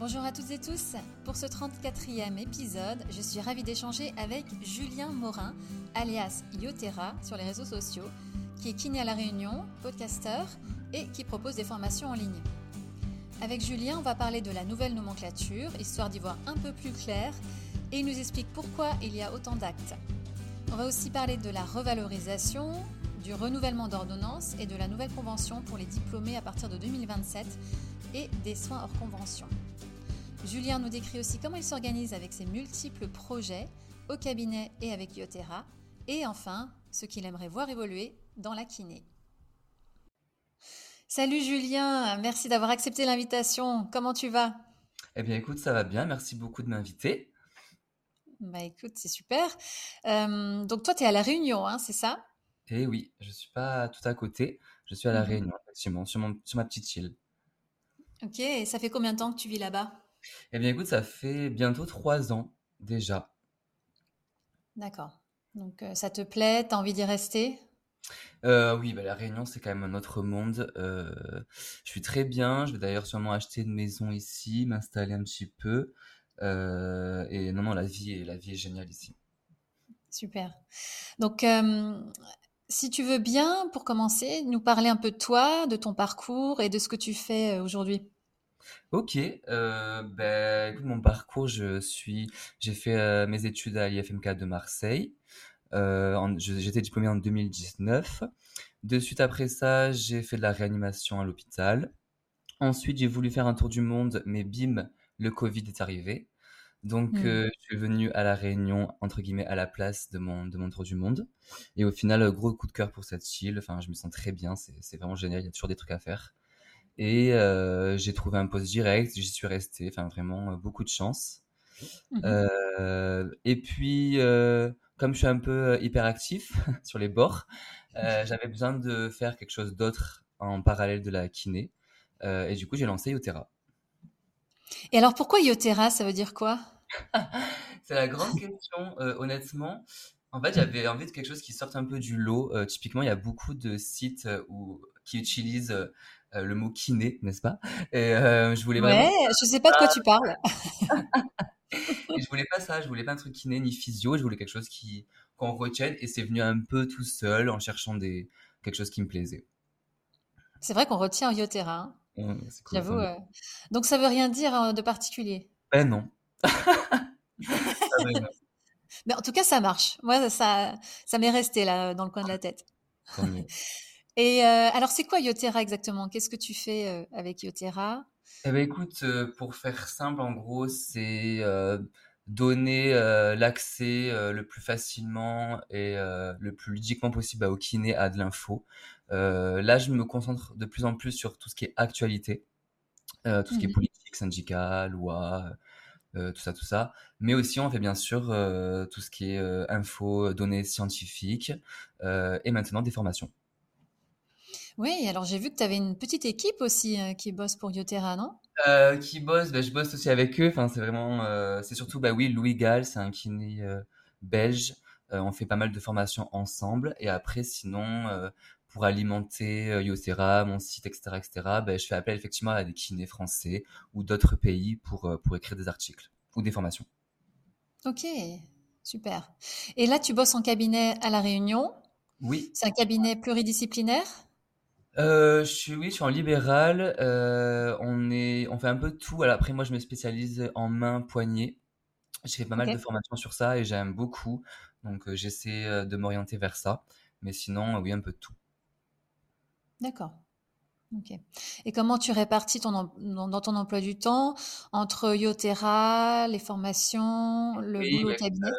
Bonjour à toutes et tous. Pour ce 34e épisode, je suis ravie d'échanger avec Julien Morin, alias Yotera, sur les réseaux sociaux, qui est kiné à La Réunion, podcasteur et qui propose des formations en ligne. Avec Julien, on va parler de la nouvelle nomenclature, histoire d'y voir un peu plus clair, et il nous explique pourquoi il y a autant d'actes. On va aussi parler de la revalorisation, du renouvellement d'ordonnances et de la nouvelle convention pour les diplômés à partir de 2027 et des soins hors convention. Julien nous décrit aussi comment il s'organise avec ses multiples projets au cabinet et avec Yotera. Et enfin, ce qu'il aimerait voir évoluer dans la kiné. Salut Julien, merci d'avoir accepté l'invitation. Comment tu vas? Eh bien écoute, ça va bien, merci beaucoup de m'inviter. Bah écoute, c'est super. Euh, donc toi, tu es à La Réunion, hein, c'est ça? Eh oui, je ne suis pas tout à côté, je suis à La mmh Réunion, effectivement, sur, sur ma petite île. Ok, et ça fait combien de temps que tu vis là-bas? Eh bien, écoute, ça fait bientôt trois ans déjà. D'accord. Donc, euh, ça te plaît? Tu as envie d'y rester? Euh, oui, bah, la Réunion, c'est quand même un autre monde. Euh, je suis très bien. Je vais d'ailleurs sûrement acheter une maison ici, m'installer un petit peu. et non, non, la vie, est, la vie est géniale ici. Super. Donc, si tu veux bien, pour commencer, nous parler un peu de toi, de ton parcours et de ce que tu fais aujourd'hui. OK, euh, ben, écoute, mon parcours, je suis j'ai fait, euh, mes études à l'IFMK de Marseille. Euh, j'étais diplômé en 2019. De suite après ça, j'ai fait de la réanimation à l'hôpital. Ensuite, j'ai voulu faire un tour du monde, mais bim, le Covid est arrivé. Donc, mmh. je suis venu à La Réunion, entre guillemets, «à la place» de mon de mon tour du monde et au final, gros coup de cœur pour cette île. Enfin, je me sens très bien, c'est c'est vraiment génial, il y a toujours des trucs à faire. Et euh, j'ai trouvé un poste direct, j'y suis resté, enfin vraiment euh, beaucoup de chance. Mmh euh, et puis, comme je suis un peu hyperactif sur les bords, j'avais besoin de faire quelque chose d'autre en parallèle de la kiné. et du coup, j'ai lancé Yotera. Et alors, pourquoi Yotera? Ça veut dire quoi? C'est la grande question, honnêtement. En fait, j'avais envie de quelque chose qui sorte un peu du lot. typiquement, il y a beaucoup de sites où, qui utilisent euh, le mot kiné, n'est-ce pas? Et euh, je voulais vraiment. Ouais, je sais pas de quoi tu parles. et je voulais pas ça, je voulais pas un truc kiné ni physio, je voulais quelque chose qui qu'on retienne et c'est venu un peu tout seul en cherchant des quelque chose qui me plaisait. C'est vrai qu'on retient Yotera. Hein. J'avoue. Euh. Donc ça veut rien dire de particulier? Ben non. Mais en tout cas, ça marche. Moi, ça, ça m'est resté là dans le coin de la tête. Et euh, alors, c'est quoi Yotera exactement? Qu'est-ce que tu fais euh, avec Yotera? Eh ben, écoute, euh, pour faire simple, en gros, c'est donner l'accès le plus facilement et le plus ludiquement possible au kiné à de l'info. là, je me concentre de plus en plus sur tout ce qui est actualité, tout ce qui est mmh politique, syndical, loi. tout ça, tout ça. Mais aussi, on fait bien sûr tout ce qui est info, données scientifiques et maintenant des formations. Oui, alors j'ai vu que tu avais une petite équipe aussi euh, qui bosse pour Yotera, non? Euh, Qui bosse, bah, je bosse aussi avec eux. Enfin, c'est vraiment, euh, c'est surtout, bah oui, Louis Gall, c'est un kiné belge. on fait pas mal de formations ensemble. Et après, sinon, pour alimenter Yotera, mon site, etc., etc., bah, je fais appel effectivement à des kinés français ou d'autres pays pour, pour écrire des articles ou des formations. Ok, super. Et là, tu bosses en cabinet à La Réunion Oui. C'est un cabinet pluridisciplinaire? Euh, je suis, oui, je suis en libéral. Euh, on est, on fait un peu de tout. Alors après, moi, je me spécialise en main, poignet. J'ai fait pas mal de formations sur ça et j'aime beaucoup. Donc, euh, j'essaie de m'orienter vers ça. Mais sinon, oui, un peu de tout. D'accord. Ok. Et comment tu répartis ton dans ton emploi du temps entre Yotera, les formations, le boulot au cabinet?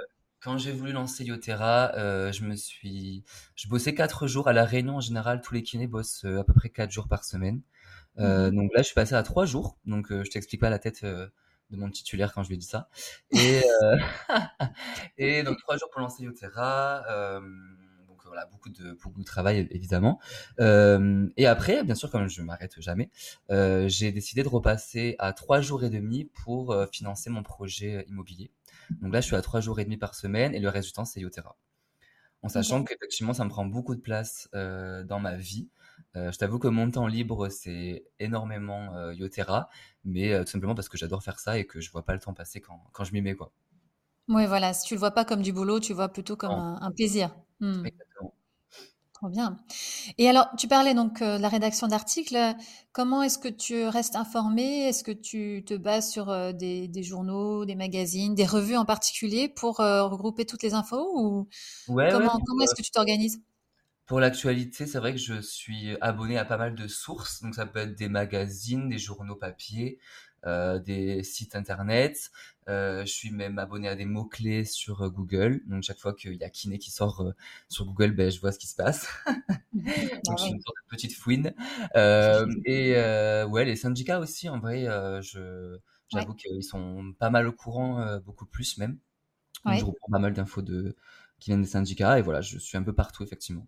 Quand j'ai voulu lancer Yotera, euh, je me suis, je bossais quatre jours à la Réunion en général. Tous les kinés bossent euh, à peu près quatre jours par semaine. Euh, mmh Donc là, je suis passé à trois jours. Donc je t'explique pas la tête de mon titulaire quand je lui ai dit ça. Et, et donc trois jours pour lancer Yotera. donc voilà, beaucoup de beaucoup de travail évidemment. et après, bien sûr, comme je m'arrête jamais, j'ai décidé de repasser à trois jours et demi pour financer mon projet immobilier. Donc là, je suis à trois jours et demi par semaine et le reste du temps, c'est Yotera. En sachant qu'effectivement, ça me prend beaucoup de place euh, dans ma vie. je t'avoue que mon temps libre, c'est énormément Yotera, mais tout simplement parce que j'adore faire ça et que je vois pas le temps passer quand, quand je m'y mets, quoi. Oui, voilà, si tu le vois pas comme du boulot, tu le vois plutôt comme un, plaisir. Mmh. Trop bien. Et alors, tu parlais donc de la rédaction d'articles. Comment est-ce que tu restes informé? Est-ce que tu te bases sur des, journaux, des magazines, des revues en particulier pour regrouper toutes les infos ou comment, comment est-ce que tu t'organises? pour l'actualité, c'est vrai que je suis abonné à pas mal de sources. Donc, ça peut être des magazines, des journaux papier, euh, des sites internet. Euh, je suis même abonné à des mots-clés sur euh, Google. Donc, chaque fois qu'il y a Kiné qui sort euh, sur Google, ben, je vois ce qui se passe. donc, je suis une sorte de petite fouine. et ouais, les syndicats aussi, en vrai, je, j'avoue qu'ils sont pas mal au courant, beaucoup plus même. Donc, je reprends pas mal d'infos de, qui viennent des syndicats. Et voilà, je suis un peu partout, effectivement.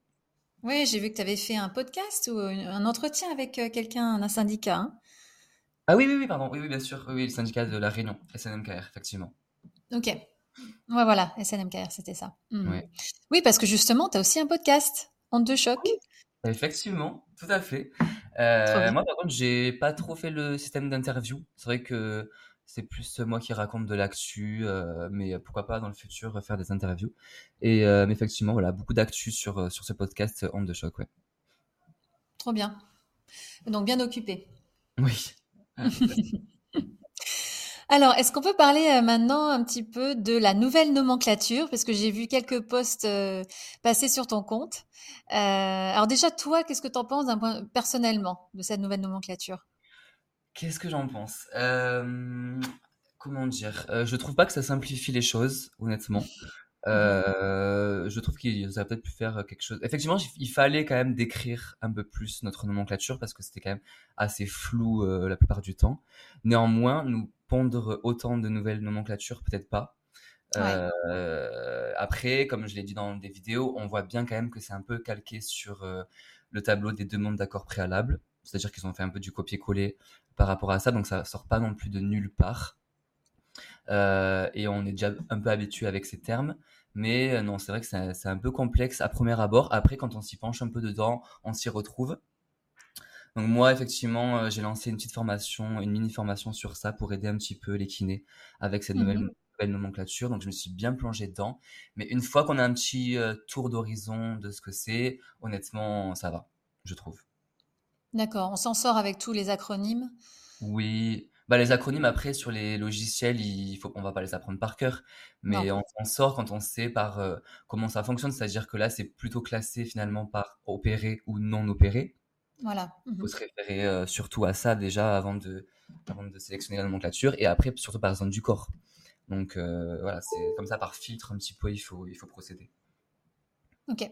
Oui, j'ai vu que tu avais fait un podcast ou un entretien avec euh, quelqu'un, un syndicat. Hein. Ah oui, oui, oui, pardon. Oui, oui, bien sûr. Oui, le syndicat de la Réunion, SNMKR, effectivement. Ok. Ouais, voilà, SNMKR, c'était ça. Hmm. Oui. parce que justement, tu as aussi un podcast, en deux chocs. Effectivement, tout à fait. Euh, moi, par contre, j'ai pas trop fait le système d'interview. C'est vrai que c'est plus moi qui raconte de l'actu, euh, mais pourquoi pas dans le futur faire des interviews. Et euh, effectivement, voilà, beaucoup d'actu sur, sur ce podcast Onde de choc, ouais. Trop bien. Donc bien occupé. Oui. Alors, est-ce qu'on peut parler maintenant un petit peu de la nouvelle nomenclature? Parce que j'ai vu quelques posts passer sur ton compte. alors déjà, toi, qu'est-ce que tu en penses personnellement de cette nouvelle nomenclature? Qu'est-ce que j'en pense? Euh, Comment dire? Euh, Je trouve pas que ça simplifie les choses, honnêtement. Euh, je trouve qu'il aurait peut-être pu faire quelque chose. Effectivement, il fallait quand même décrire un peu plus notre nomenclature parce que c'était quand même assez flou la plupart du temps. Néanmoins, nous pondre autant de nouvelles nomenclatures, peut-être pas. après, comme je l'ai dit dans des vidéos, on voit bien quand même que c'est un peu calqué sur le tableau des demandes d'accord préalables. C'est-à-dire qu'ils ont fait un peu du copier-coller par rapport à ça, donc ça sort pas non plus de nulle part. Euh, et on est déjà un peu habitué avec ces termes. Mais euh, non, c'est vrai que c'est un peu complexe à premier abord. Après, quand on s'y penche un peu dedans, on s'y retrouve. Donc moi, effectivement, euh, j'ai lancé une petite formation, une mini formation sur ça pour aider un petit peu les kinés avec cette nouvelle, mmh nomenclature. Donc je me suis bien plongé dedans. Mais une fois qu'on a un petit tour d'horizon de ce que c'est, honnêtement, ça va, je trouve. D'accord, on s'en sort avec tous les acronymes. Oui, bah, les acronymes après sur les logiciels, il faut on va pas les apprendre par cœur, mais on s'en sort quand on sait par, euh, comment ça fonctionne. C'est-à-dire que là, c'est plutôt classé finalement par opéré ou non opéré. Voilà. Il faut mmh se référer, euh, surtout à ça déjà avant de avant de sélectionner la nomenclature et après surtout par exemple du corps. Donc euh, voilà, c'est comme ça par filtre un petit peu, il faut il faut procéder. OK.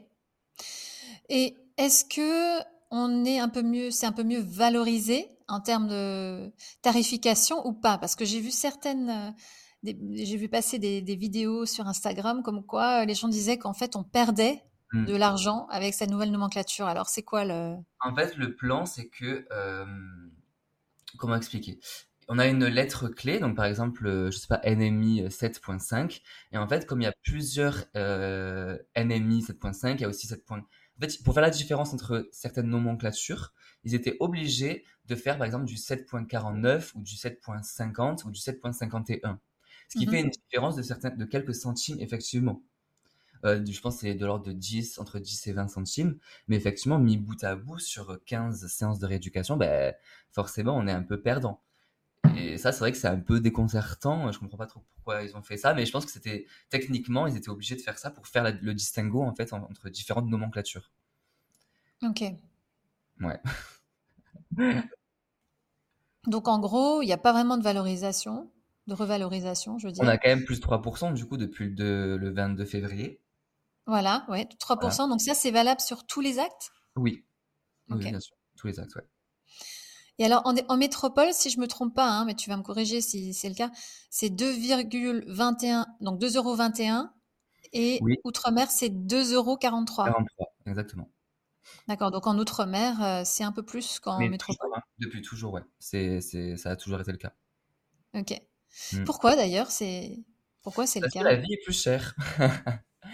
Et est-ce que on est un peu mieux, c'est un peu mieux valorisé en termes de tarification ou pas? Parce que j'ai vu certaines, euh, j'ai vu passer des, vidéos sur Instagram comme quoi euh, les gens disaient qu'en fait on perdait mmh. de l'argent avec cette nouvelle nomenclature. Alors c'est quoi le En fait, le plan, c'est que euh, comment expliquer? On a une lettre clé, donc par exemple, je sais pas, NMI 7.5, et en fait, comme il y a plusieurs NMI 7.5, il y a aussi 7 pour faire la différence entre certaines nomenclatures, ils étaient obligés de faire par exemple du 7.49 ou du 7.50 ou du 7.51. Ce qui mhm. fait une différence de, certains, de quelques centimes, effectivement. Euh, je pense que c'est de l'ordre de 10, entre 10 et 20 centimes. Mais effectivement, mis bout à bout sur 15 séances de rééducation, ben, forcément, on est un peu perdant. Et ça, c'est vrai que c'est un peu déconcertant. Je comprends pas trop pourquoi ils ont fait ça, mais je pense que c'était techniquement, ils étaient obligés de faire ça pour faire le distinguo en fait entre différentes nomenclatures. Ok. Ouais. Donc en gros, il n'y a pas vraiment de valorisation, de revalorisation, je veux dire. On a quand même plus 3% du coup depuis le, le 22 février. Voilà, ouais, 3%. Donc ça, c'est valable sur tous les actes? Oui. Oui, bien sûr. Tous les actes, ouais. Et alors, en, métropole, si je me trompe pas, hein, mais tu vas me corriger si c'est le cas, c'est 2,21, donc 2,21 euros. Et Outre-mer, c'est 2,43 euros. 43, exactement. D'accord, donc en Outre-mer, euh, c'est un peu plus qu'en métropole. Hein, depuis toujours, ouais. C'est, ça a toujours été le cas. Ok. Hmm. Pourquoi d'ailleurs c'est... Pourquoi c'est le cas que la vie est plus chère.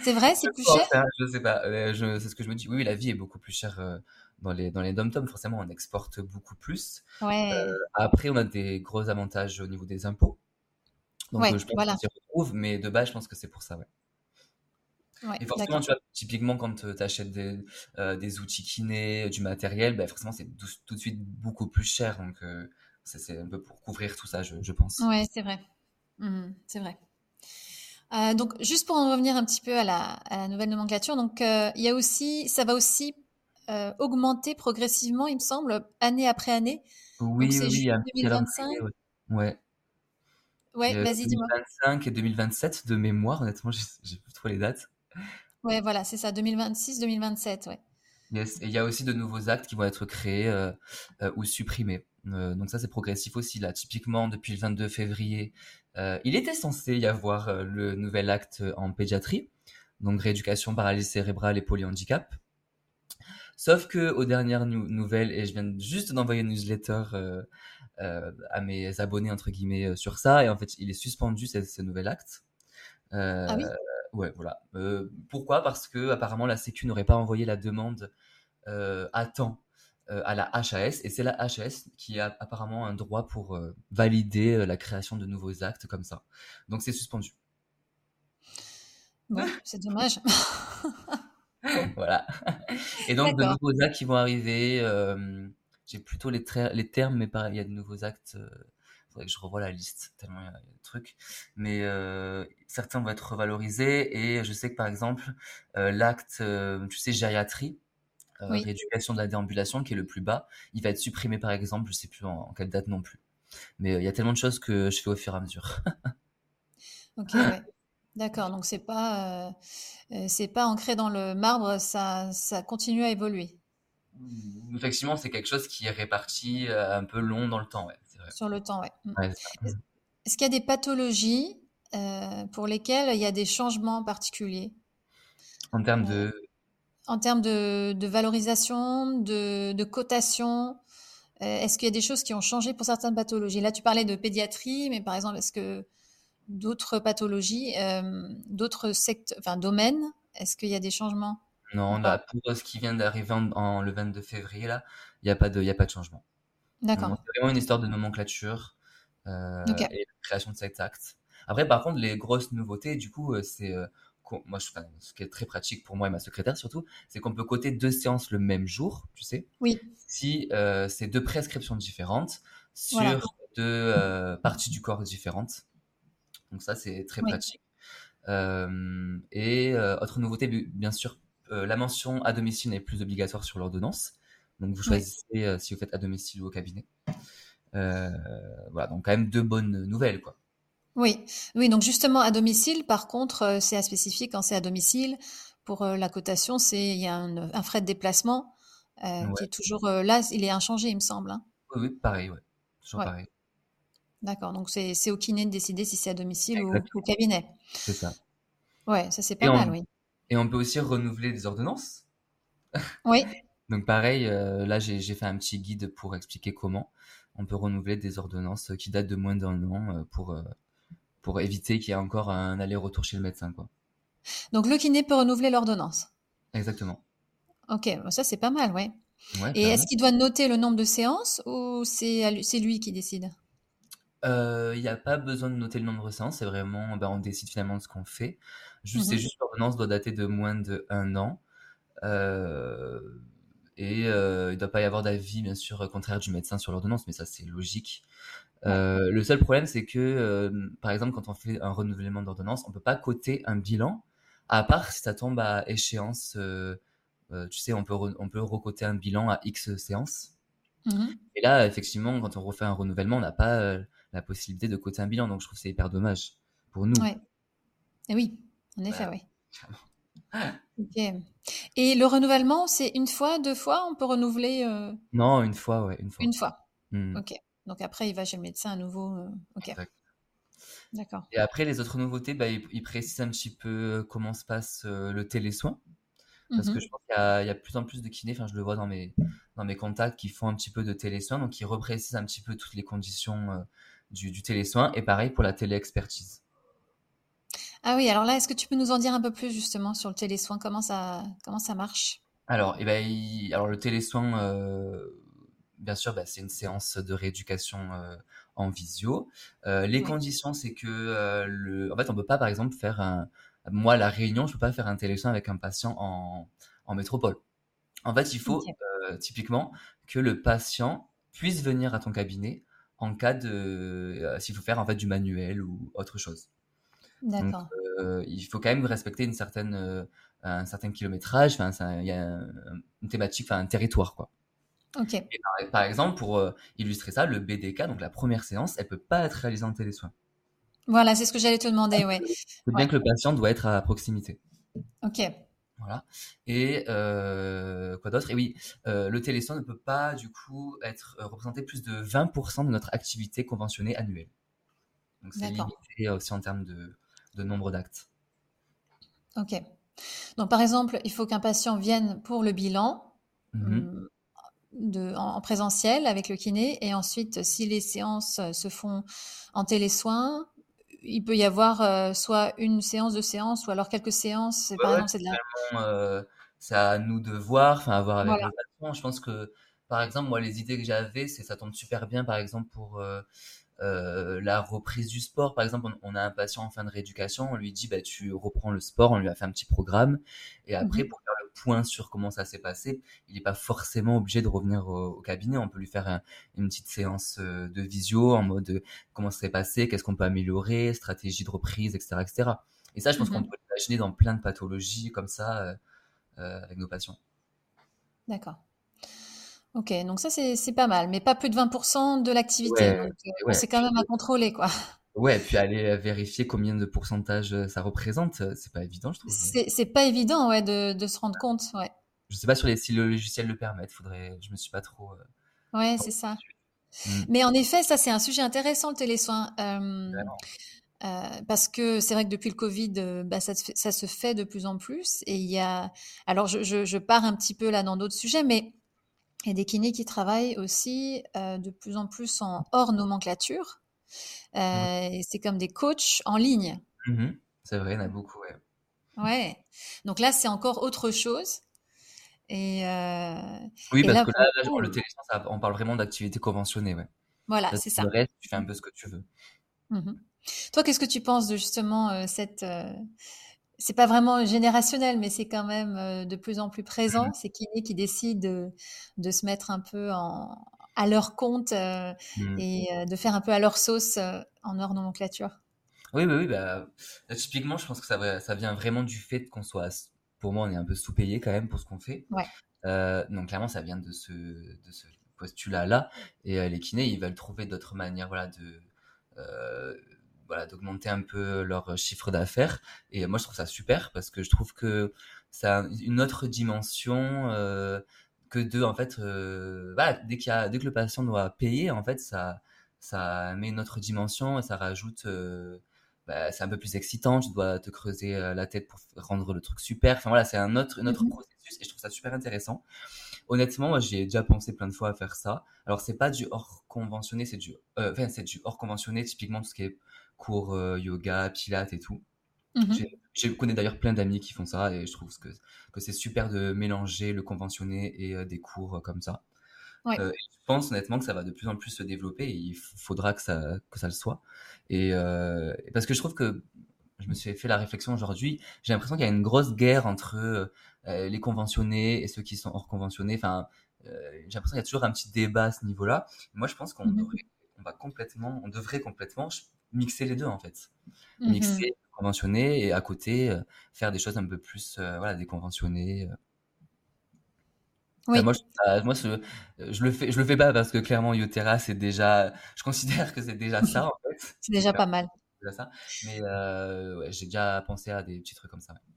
c'est vrai, c'est plus cher? Je sais pas, euh, c'est ce que je me dis. Oui, la vie est beaucoup plus chère euh, dans les, dans les dom-toms, forcément, on exporte beaucoup plus. Ouais. après, on a des gros avantages au niveau des impôts. Donc, Ouais, je pense voilà. s'y retrouve, mais de base, je pense que c'est pour ça, ouais. Ouais, Et forcément, tu vois, typiquement, quand tu achètes des, euh, des outils kinés, du matériel, ben, forcément, c'est tout, tout de suite beaucoup plus cher. Donc, euh, c'est un peu pour couvrir tout ça, je, je pense. Ouais, c'est vrai. Mhm, c'est vrai. Euh, donc, juste pour en revenir un petit peu à la, à la nouvelle nomenclature, donc euh, il y a aussi, ça va aussi euh, augmenter progressivement, il me semble, année après année. Donc, Oui, oui, c'est oui, petit 2025. calendrier, ouais. Ouais. Ouais, Euh, vas-y, dis-moi. 2025 et 2027 de mémoire, honnêtement, j'ai plus trop les dates. Ouais, voilà, c'est ça, 2026, 2027, ouais. Yes. Et il y a aussi de nouveaux actes qui vont être créés euh, euh, ou supprimés. Euh, donc ça, c'est progressif aussi. Là, typiquement, depuis le 22 février, il était censé y avoir le nouvel acte en pédiatrie, donc rééducation, paralysie cérébrale et polyhandicap. Sauf que aux dernières nou- nouvelles, et je viens juste d'envoyer une newsletter euh, euh, à mes abonnés entre guillemets euh, sur ça, et en fait, il est suspendu ce, ce nouvel acte. Ah oui? Ouais, voilà. Euh, pourquoi? Parce que apparemment la Sécu n'aurait pas envoyé la demande euh, à temps euh, à la HAS, et c'est la HAS qui a apparemment un droit pour euh, valider euh, la création de nouveaux actes comme ça. Donc c'est suspendu. Bon, c'est dommage. Voilà. Et donc de nouveaux actes qui vont arriver. euh, j'ai plutôt les, termes, mais pareil, il y a de nouveaux actes. euh, faudrait que je revoie la liste, tellement il y a, il de trucs. Mais euh, certains vont être revalorisés, et je sais que par exemple, l'acte, tu sais, gériatrie, Oui. rééducation de la déambulation, qui est le plus bas, il va être supprimé par exemple, je sais plus en, en quelle date non plus. Mais il y a tellement de choses que je fais au fur et à mesure. Ok, ouais. D'accord. Donc c'est pas, euh, euh, c'est pas ancré dans le marbre, ça, ça continue à évoluer Effectivement, c'est quelque chose qui est réparti euh, un peu long dans le temps, ouais, c'est vrai. sur le temps, ouais. Mm. Ouais. Est- Est-ce qu'il y a des pathologies euh, pour lesquelles il y a des changements particuliers? En termes euh, de... en termes de, de valorisation, de, de cotation? Est-ce qu'il y a des choses qui ont changé pour certaines pathologies? Là, tu parlais de pédiatrie, mais par exemple, est-ce que d'autres pathologies, euh, d'autres secteurs, enfin domaines, est-ce qu'il y a des changements? Non, là, pour ce qui vient d'arriver en, en- le 22 février, là, il n'y a pas de, il y a pas de changement. D'accord. c'est vraiment une histoire de nomenclature euh, et de création de cet acte. Après, par contre, les grosses nouveautés, du coup, euh, c'est euh, moi, je, enfin, ce qui est très pratique pour moi et ma secrétaire surtout, c'est qu'on peut coter deux séances le même jour, tu sais, Oui, si euh, c'est deux prescriptions différentes voilà. sur deux euh, parties du corps différentes. Donc ça, c'est très Oui. pratique. Euh, et euh, autre nouveauté, bi- bien sûr, euh, la mention à domicile n'est plus obligatoire sur l'ordonnance. Donc vous choisissez si vous faites à domicile ou au cabinet. Voilà, donc quand même deux bonnes nouvelles, quoi. Oui, oui, donc justement à domicile, par contre, c'est à spécifier quand c'est à domicile. Pour la cotation, c'est il y a un, un frais de déplacement qui est toujours là, il est inchangé, il me semble. hein. Oui, oui, pareil, ouais. Toujours Ouais, pareil. D'accord. Donc c'est au kiné de décider si c'est à domicile ou au cabinet. c'est ça. Ouais, ça c'est Et pas mal, on, oui. et on peut aussi renouveler des ordonnances? Oui, Donc pareil, euh, là j'ai fait un petit guide pour expliquer comment on peut renouveler des ordonnances qui datent de moins d'un an euh, pour, euh, pour éviter qu'il y ait encore un aller-retour chez le médecin, quoi. donc le kiné peut renouveler l'ordonnance? Exactement. Ok, bon, ça c'est pas mal, ouais. Ouais, Et est-ce qu'il doit noter le nombre de séances ou c'est lui qui décide? Euh, Il n'y a pas besoin de noter le nombre de séances, c'est vraiment, ben, on décide finalement de ce qu'on fait. Juste, c'est Mhm. juste l'ordonnance doit dater de moins de un an. Euh, et euh, il ne doit pas y avoir d'avis, bien sûr, contraire du médecin sur l'ordonnance, mais ça, c'est logique. Euh, le seul problème, c'est que, euh, par exemple, quand on fait un renouvellement d'ordonnance, on peut pas coter un bilan, à part si ça tombe à échéance. euh, tu sais, on peut, on peut recoter un bilan à X séances. Mhm. Et là, effectivement, quand on refait un renouvellement, on n'a pas la possibilité de coter un bilan, donc je trouve que c'est hyper dommage pour nous. Ouais. Et oui, en effet, oui. Et le renouvellement, c'est une fois, deux fois, on peut renouveler euh, Non, une fois, ouais, une fois. une fois. Hmm, Ok. Donc après, il va chez le médecin à nouveau. euh, Ok, d'accord. Et après, les autres nouveautés, bah, ils, ils précisent un petit peu euh, comment se passe euh, le télésoin. Parce que Mhm. je pense qu'il y a, il de plus en plus de kinés, enfin je le vois dans mes, dans mes contacts, qui font un petit peu de télésoin, donc ils reprécisent un petit peu toutes les conditions du, du télésoin, et pareil pour la téléexpertise. Ah oui, alors là, est-ce que tu peux nous en dire un peu plus justement sur le télésoin, comment ça, comment ça marche? Alors, eh ben, il- alors le télésoin, euh, bien sûr, bah, c'est une séance de rééducation euh, en visio. Euh, les Oui. conditions, c'est que le, en fait, on peut pas, par exemple, faire un, moi, à la Réunion, je peux pas faire un télésoin avec un patient en, en métropole. En fait, il faut typiquement que le patient puisse venir à ton cabinet en cas de, euh, s'il faut faire en fait du manuel ou autre chose. D'accord. euh, il faut quand même respecter une certaine, euh, un certain kilométrage. Enfin, il y a un- une thématique, enfin un territoire, quoi. Ok, Et par, par exemple, pour euh, illustrer ça, le BDK, donc la première séance, elle peut pas être réalisée en télésoin. voilà, c'est ce que j'allais te demander, ouais. C'est bien Ouais, que le patient doit être à proximité. ok, Voilà. Et euh, quoi d'autre? Et oui, euh, le télésoin ne peut pas du coup être euh, représenté plus de 20% de notre activité conventionnée annuelle. Donc c'est limité aussi en termes de, de nombre d'actes. Ok. Donc, par exemple, il faut qu'un patient vienne pour le bilan Mhm. hum, de, en, en présentiel avec le kiné, et ensuite, si les séances se font en télésoin, il peut y avoir euh, soit une séance, deux séances, ou alors quelques séances. C'est- Ouais, Par ouais, exemple, c'est de la. euh, c'est à nous de voir, enfin à voir avec Voilà. le patient. Je pense que, par exemple, moi, les idées que j'avais, c'est ça tombe super bien, par exemple, pour euh, la reprise du sport. Par exemple, on, on a un patient en fin de rééducation, on lui dit, bah, tu reprends le sport, on lui a fait un petit programme, et après, Mhm, pour faire le point sur comment ça s'est passé, il n'est pas forcément obligé de revenir au, au cabinet. On peut lui faire un- une petite séance euh, de visio en mode euh, comment ça s'est passé, qu'est-ce qu'on peut améliorer, stratégie de reprise, etc., etc. Et ça, je pense qu'on mhm. peut l'imaginer dans plein de pathologies comme ça euh, euh, avec nos patients. D'accord. Ok, donc ça, c'est pas mal, mais pas plus de 20% de l'activité. Ouais, Donc, euh, ouais, c'est quand même à contrôler, quoi. ouais, puis aller euh, vérifier combien de pourcentage euh, ça représente, c'est pas évident, je trouve. C'est c'est pas évident, ouais, de, de se rendre compte, ouais. Je sais pas sur les, si le logiciel le permet, faudrait, je me suis pas trop. euh, Ouais, c'est ça. dessus. Mm, Mais en effet, ça, c'est un sujet intéressant, le télésoin. Euh, euh, parce que c'est vrai que depuis le Covid, euh, bah, ça, se fait, ça se fait de plus en plus. Et il y a. Alors, je, je, je pars un petit peu là dans d'autres sujets, mais a des kinés qui travaillent aussi euh, de plus en plus en hors nomenclature. Euh, et c'est comme des coachs en ligne. Mhm. C'est vrai, il y en a beaucoup, ouais. Ouais. Donc là, c'est encore autre chose. Et, euh, Oui, et parce là, que là, genre, le ça- on parle vraiment d'activité conventionnée, ouais. voilà, c'est que le ça. reste, tu fais un peu ce que tu veux. Mhm. Toi, qu'est-ce que tu penses de justement euh, cette... c'est pas vraiment générationnel, mais c'est quand même euh, de plus en plus présent, ces kinés qui décident de, de se mettre un peu en, à leur compte euh, Mm. et euh, de faire un peu à leur sauce euh, en hors nomenclature. Oui, bah oui, bah, typiquement, je pense que ça, vient vraiment du fait qu'on soit, pour moi, on est un peu sous-payé quand même pour ce qu'on fait. Ouais. Donc clairement, ça vient de ce, de ce postulat-là. Et les kinés, ils veulent trouver d'autres manières, voilà, de, voilà, d'augmenter un peu leur chiffre d'affaires. Et moi, je trouve ça super parce que je trouve que ça a une autre dimension euh, que de, en fait, euh, voilà, dès qu'il y a, dès que le patient doit payer, en fait, ça, ça met une autre dimension et ça rajoute. euh, bah, c'est un peu plus excitant, tu dois te creuser la tête pour rendre le truc super. Enfin voilà, c'est un autre, un autre Mhm. processus et je trouve ça super intéressant. Honnêtement, moi, j'ai déjà pensé plein de fois à faire ça. Alors, c'est pas du hors conventionné, c'est du, euh, enfin, c'est du hors conventionné, typiquement tout ce qui est cours euh, yoga, pilates et tout. Mhm. Je connais d'ailleurs plein d'amis qui font ça et je trouve que, que c'est super de mélanger le conventionné et euh, des cours euh, comme ça. Ouais. Euh, je pense honnêtement que ça va de plus en plus se développer et il faudra que ça, que ça le soit. Et parce que je trouve que je me suis fait la réflexion aujourd'hui, j'ai l'impression qu'il y a une grosse guerre entre les conventionnés et ceux qui sont hors conventionnés. Enfin, j'ai l'impression qu'il y a toujours un petit débat à ce niveau-là. Moi, je pense qu'on Mhm. devrait, on va complètement, on devrait complètement mixer les deux en fait. Mhm. Mixer conventionné et à côté euh, faire des choses un peu plus, euh, voilà, déconventionnées. Enfin, Oui, moi, je, moi le fais, je le fais pas parce que clairement Yotera, c'est déjà, je considère que c'est déjà ça en fait. c'est déjà pas mal. Ça. Mais euh, ouais, j'ai déjà pensé à des petits trucs comme ça. ouais.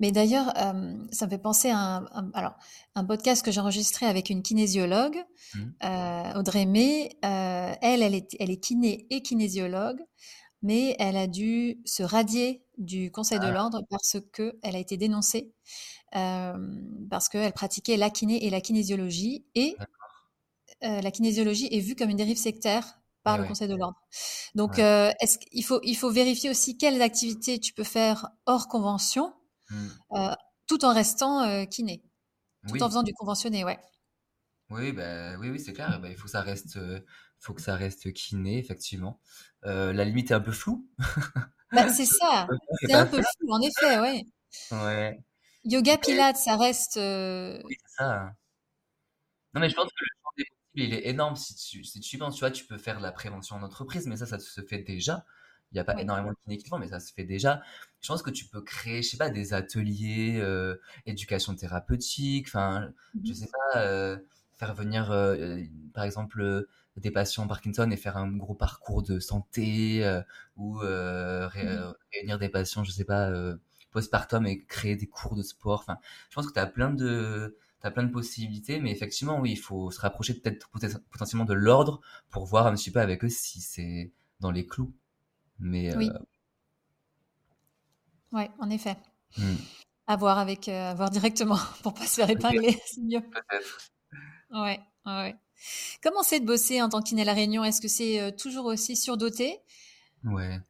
Mais d'ailleurs, euh, ça me fait penser à un, un- alors, un podcast que j'ai enregistré avec une kinésiologue, Mhm. euh, Audrey May. Euh, elle, elle est, elle est kiné et kinésiologue, mais elle a dû se radier du Conseil de Ah, l'ordre parce que elle a été dénoncée, parce qu'elle pratiquait la kiné et la kinésiologie, et la kinésiologie est vue comme une dérive sectaire par Eh le ouais, Conseil de l'ordre. Donc, ouais. est-ce qu'il faut, il faut vérifier aussi quelles activités tu peux faire hors convention Mhm. euh, tout en restant kiné, tout Oui. en faisant du conventionné, ouais. Oui, bah, oui, oui, c'est clair. Bah, il faut que ça reste, euh, faut que ça reste kiné, effectivement. Euh, la limite est un peu floue. Bah, c'est ça, c'est un peu flou, en effet, ouais. Ouais. Yoga, pilates, ça reste. euh, oui, c'est ça. Non, mais je pense que le champ des possibles, il est énorme. Si tu, si tu penses, tu vois, tu peux faire de la prévention en entreprise, mais ça, ça se fait déjà. Il n'y a pas Ouais. énormément de kinés qui le font, mais ça se fait déjà. Je pense que tu peux créer, je sais pas, des ateliers, euh, éducation thérapeutique, enfin, je Mhm. sais pas, euh, faire venir, euh, euh, par exemple, euh, des patients Parkinson et faire un gros parcours de santé, euh, ou euh, ré- réunir des patients, je sais pas, euh, postpartum et créer des cours de sport. Enfin, je pense que tu as plein de, t'as plein de possibilités, mais effectivement, oui, il faut se rapprocher peut-être poten- potentiellement de l'ordre pour voir un petit peu avec eux si c'est dans les clous. Mais Oui, ouais, en effet. hmm, À voir avec, euh, à voir directement pour pas se faire épingler, c'est mieux. peut-être. Ouais, ouais. Comment c'est de bosser en tant que kiné à La Réunion? Est-ce que c'est euh, toujours aussi surdoté? Ouais.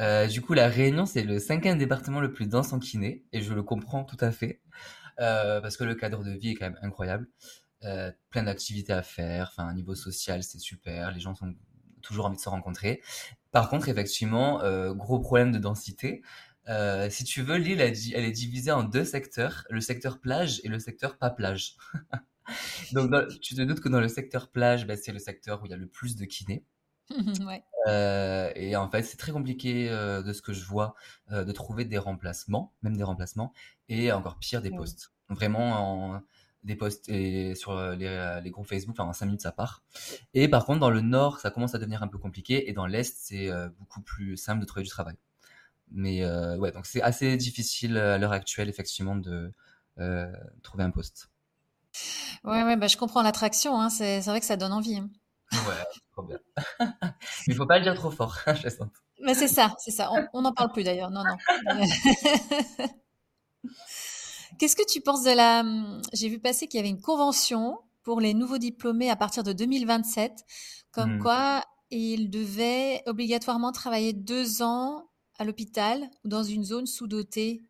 Euh, du coup, la Réunion, c'est le cinquième département le plus dense en kiné, et je le comprends tout à fait, parce que le cadre de vie est quand même incroyable. Plein d'activités à faire, enfin, niveau social, c'est super, les gens ont toujours envie de se rencontrer. Par contre, effectivement, gros problème de densité. Euh, si tu veux, l'île, elle, est divisée en deux secteurs, le secteur plage et le secteur pas plage. Donc, dans- tu te doutes que dans le secteur plage, ben, c'est le secteur où il y a le plus de kinés. Ouais. Euh, et en fait, c'est très compliqué euh, de ce que je vois euh, de trouver des remplacements, même des remplacements, et encore pire, des Ouais. postes. Vraiment, en, des posts et sur euh, les, les groupes Facebook, enfin, en 5 minutes, ça part. Et par contre, dans le nord, ça commence à devenir un peu compliqué, et dans l'est, c'est euh, beaucoup plus simple de trouver du travail. Mais euh, ouais, donc c'est assez difficile euh, à l'heure actuelle, effectivement, de euh, trouver un poste. Ouais, ouais, bah, je comprends l'attraction, hein, c'est, vrai que ça donne envie. hein. Ouais, trop bien. Mais il faut pas le dire trop fort, je sens. Mais c'est ça, c'est ça. On n'en parle plus d'ailleurs, non, non. Qu'est-ce que tu penses de la... hum, J'ai vu passer qu'il y avait une convention pour les nouveaux diplômés à partir de 2027, comme Hmm. quoi ils devaient obligatoirement travailler deux ans à l'hôpital ou dans une zone sous-dotée?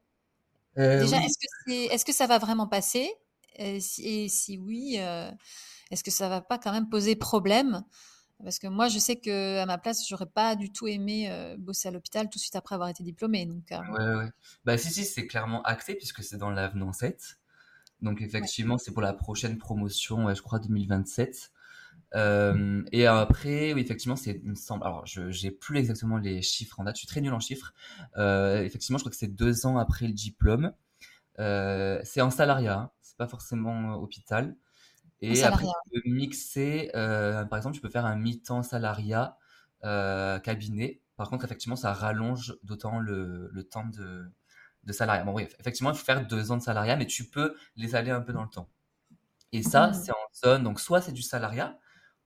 Euh, Déjà, oui, est-ce que ça va vraiment passer? Et si, et si oui, euh, est-ce que ça va pas quand même poser problème? Parce que moi, je sais que à ma place, j'aurais pas du tout aimé euh, bosser à l'hôpital tout de suite après avoir été diplômée. Donc, euh, Ouais, ouais. Bah si, si, c'est clairement acté puisque c'est dans l'avenant 7. Donc ouais. effectivement, c'est pour la prochaine promotion, je crois 2027. Euh, et après, oui, effectivement, c'est, il me semble, alors je j'ai plus exactement les chiffres en date, je suis très nul en chiffres. Euh, effectivement, je crois que c'est deux ans après le diplôme. Euh, c'est en salariat, hein, c'est pas forcément hôpital. Et après, tu peux mixer, par exemple, tu peux faire un mi-temps salariat, cabinet. Par contre, effectivement, ça rallonge d'autant le, le temps de, de salariat. Bon, oui, effectivement, il faut faire deux ans de salariat, mais tu peux les aller un peu dans le temps. Et ça, Hmm. c'est en zone, donc soit c'est du salariat,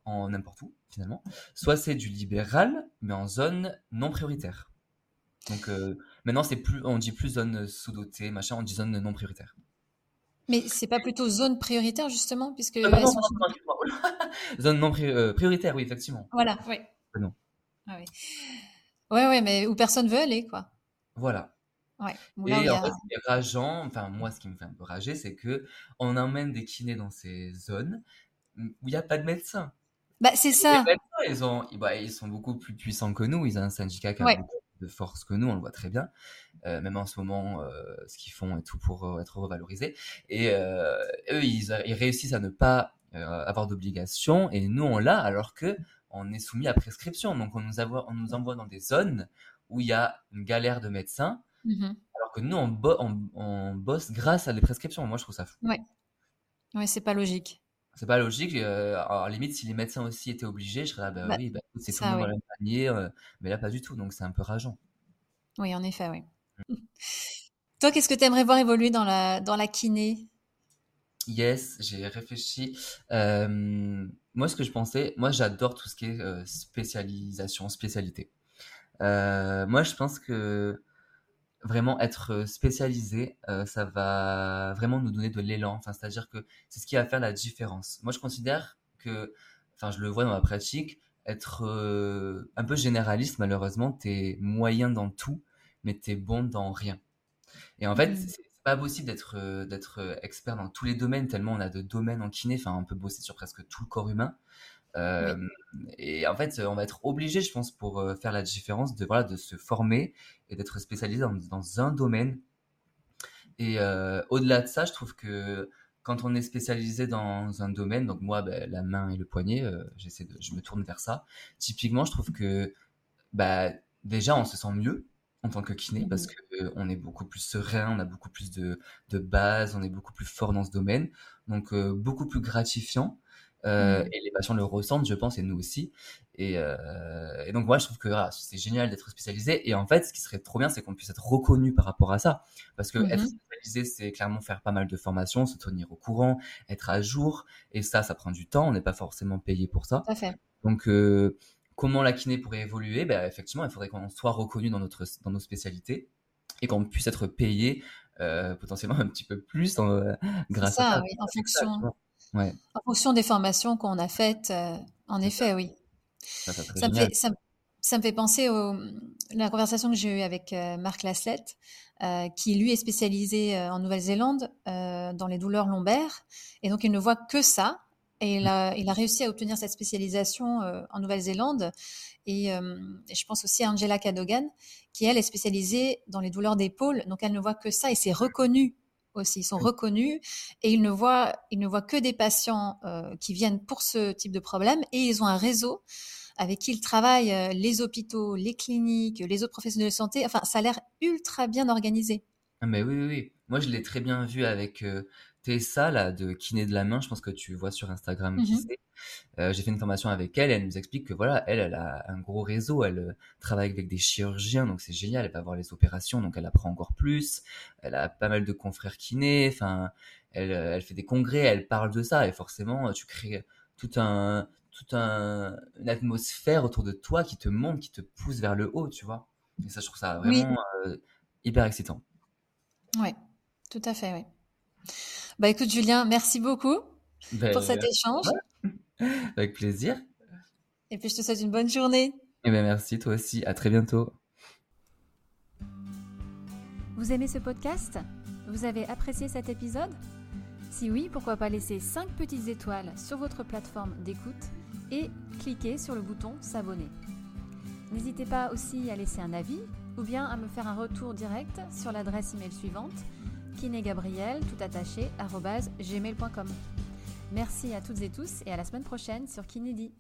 en n'importe où, finalement, soit c'est du libéral, mais en zone non prioritaire. Donc euh, maintenant, c'est plus, on dit plus zone sous-dotée, machin, on dit zone non prioritaire. Mais c'est pas plutôt zone prioritaire justement, puisque sont excuse-moi. Zone non euh, prioritaire, oui, effectivement. Voilà, oui. Euh, Non. Ah oui. Ouais, ouais, mais où personne veut aller, quoi. Voilà. Ouais. Et en a. fait, ce qui est rageant, enfin moi, ce qui me fait un peu rager, c'est que on emmène des kinés dans ces zones où il n'y a pas de médecins. Bah, c'est ça. ils ont, bah, ils sont beaucoup plus puissants que nous. Ils ont un syndicat qui a Ouais. beaucoup plus de force que nous, on le voit très bien. Euh, même en ce moment, euh, ce qu'ils font et tout pour euh, être revalorisés. Et euh, eux, ils, réussissent à ne pas avoir d'obligation, et nous, on l'a, alors que on est soumis à prescription. Donc, on nous, envoie, on nous envoie dans des zones où il y a une galère de médecins, Mhm. alors que nous, on, bo- on, on bosse grâce à des prescriptions. Moi, je trouve ça fou. Ouais. Ouais, c'est pas logique. C'est pas logique. Euh, alors, limite, si les médecins aussi étaient obligés, je serais là, bah Bah, oui, bah, c'est tout le monde oui. panier. euh, mais là, pas du tout. Donc, c'est un peu rageant. Oui, en effet, oui. Toi, qu'est-ce que tu aimerais voir évoluer dans la, dans la kiné? Yes, j'ai réfléchi. Euh, moi, ce que je pensais, moi, j'adore tout ce qui est euh, spécialisation, spécialité. Euh, moi, je pense que vraiment être spécialisé, euh, ça va vraiment nous donner de l'élan. Enfin, c'est-à-dire que c'est ce qui va faire la différence. Moi, je considère que, enfin, je le vois dans ma pratique, être euh, un peu généraliste, malheureusement, t'es moyen dans tout, mais t'es bon dans rien. Et en fait, c'est c'est pas possible d'être d'être expert dans tous les domaines tellement on a de domaines en kiné. Enfin, on peut bosser sur presque tout le corps humain. Et en fait, on va être obligé, je pense, pour faire la différence, de voilà, de se former et d'être spécialisé dans, dans, un domaine. Et au-delà de ça, je trouve que quand on est spécialisé dans un domaine, donc moi, ben, la main et le poignet, j'essaie de, je me tourne vers ça. Typiquement, je trouve que bah, déjà, on se sent mieux en tant que kiné parce mmh que on est beaucoup plus serein, on a beaucoup plus de, de base, on est beaucoup plus fort dans ce domaine, donc beaucoup plus gratifiant. Euh, mmh. Et les patients le ressentent, je pense, et nous aussi. Et, euh, et donc, moi, je trouve que ah, c'est génial d'être spécialisé. Et en fait, ce qui serait trop bien, c'est qu'on puisse être reconnu par rapport à ça. Parce que être mmh spécialisé, c'est clairement faire pas mal de formations, se tenir au courant, être à jour. Et ça, ça prend du temps. On n'est pas forcément payé pour ça. fait. Donc, euh, comment la kiné pourrait évoluer? Ben, Effectivement, il faudrait qu'on soit reconnu dans, notre, dans nos spécialités et qu'on puisse être payé euh, potentiellement un petit peu plus en, grâce ça, à ça. Oui, en fonction. En fonction des formations qu'on a faites, euh, en effet, oui. Ça, me fait, ça, me fait, penser à la conversation que j'ai eue avec euh, Marc Laslett, euh, qui lui est spécialisé en Nouvelle-Zélande dans les douleurs lombaires. Et donc, il ne voit que ça. Et il a, il a réussi à obtenir cette spécialisation en Nouvelle-Zélande. Et, et, je pense aussi à Angela Cadogan, qui elle est spécialisée dans les douleurs d'épaule. Donc, elle ne voit que ça et c'est reconnu aussi. Ils sont reconnus et ils ne voient, ils ne voient que des patients euh, qui viennent pour ce type de problème et ils ont un réseau avec qui ils travaillent, euh, les hôpitaux, les cliniques, les autres professionnels de santé. Enfin, ça a l'air ultra bien organisé. Ah mais oui, oui, oui. Moi, je l'ai très bien vu avec euh, Tessa, là, de kiné de la main. Je pense que tu vois sur Instagram qui c'est. Euh, j'ai fait une formation avec elle et elle nous explique que voilà, elle, elle a un gros réseau, elle euh, travaille avec des chirurgiens, donc c'est génial, elle va voir les opérations, donc elle apprend encore plus. Elle a pas mal de confrères kinés, enfin, elle, euh, elle fait des congrès, elle parle de ça et forcément, tu crées tout un, tout un, une atmosphère autour de toi qui te monte, qui te pousse vers le haut, tu vois. Et ça, je trouve ça vraiment hyper excitant. Oui, tout à fait, oui. Bah écoute Julien, merci beaucoup ben, pour cet échange. Avec plaisir. Et puis je te souhaite une bonne journée. Et eh bien merci, toi aussi. À très bientôt. Vous aimez ce podcast? Vous avez apprécié cet épisode? Si oui, pourquoi pas laisser 5 petites étoiles sur votre plateforme d'écoute et cliquer sur le bouton s'abonner? N'hésitez pas aussi à laisser un avis ou bien à me faire un retour direct sur l'adresse email suivante kinégabriel tout attaché gmail.com. Merci à toutes et tous et à la semaine prochaine sur Kinédi.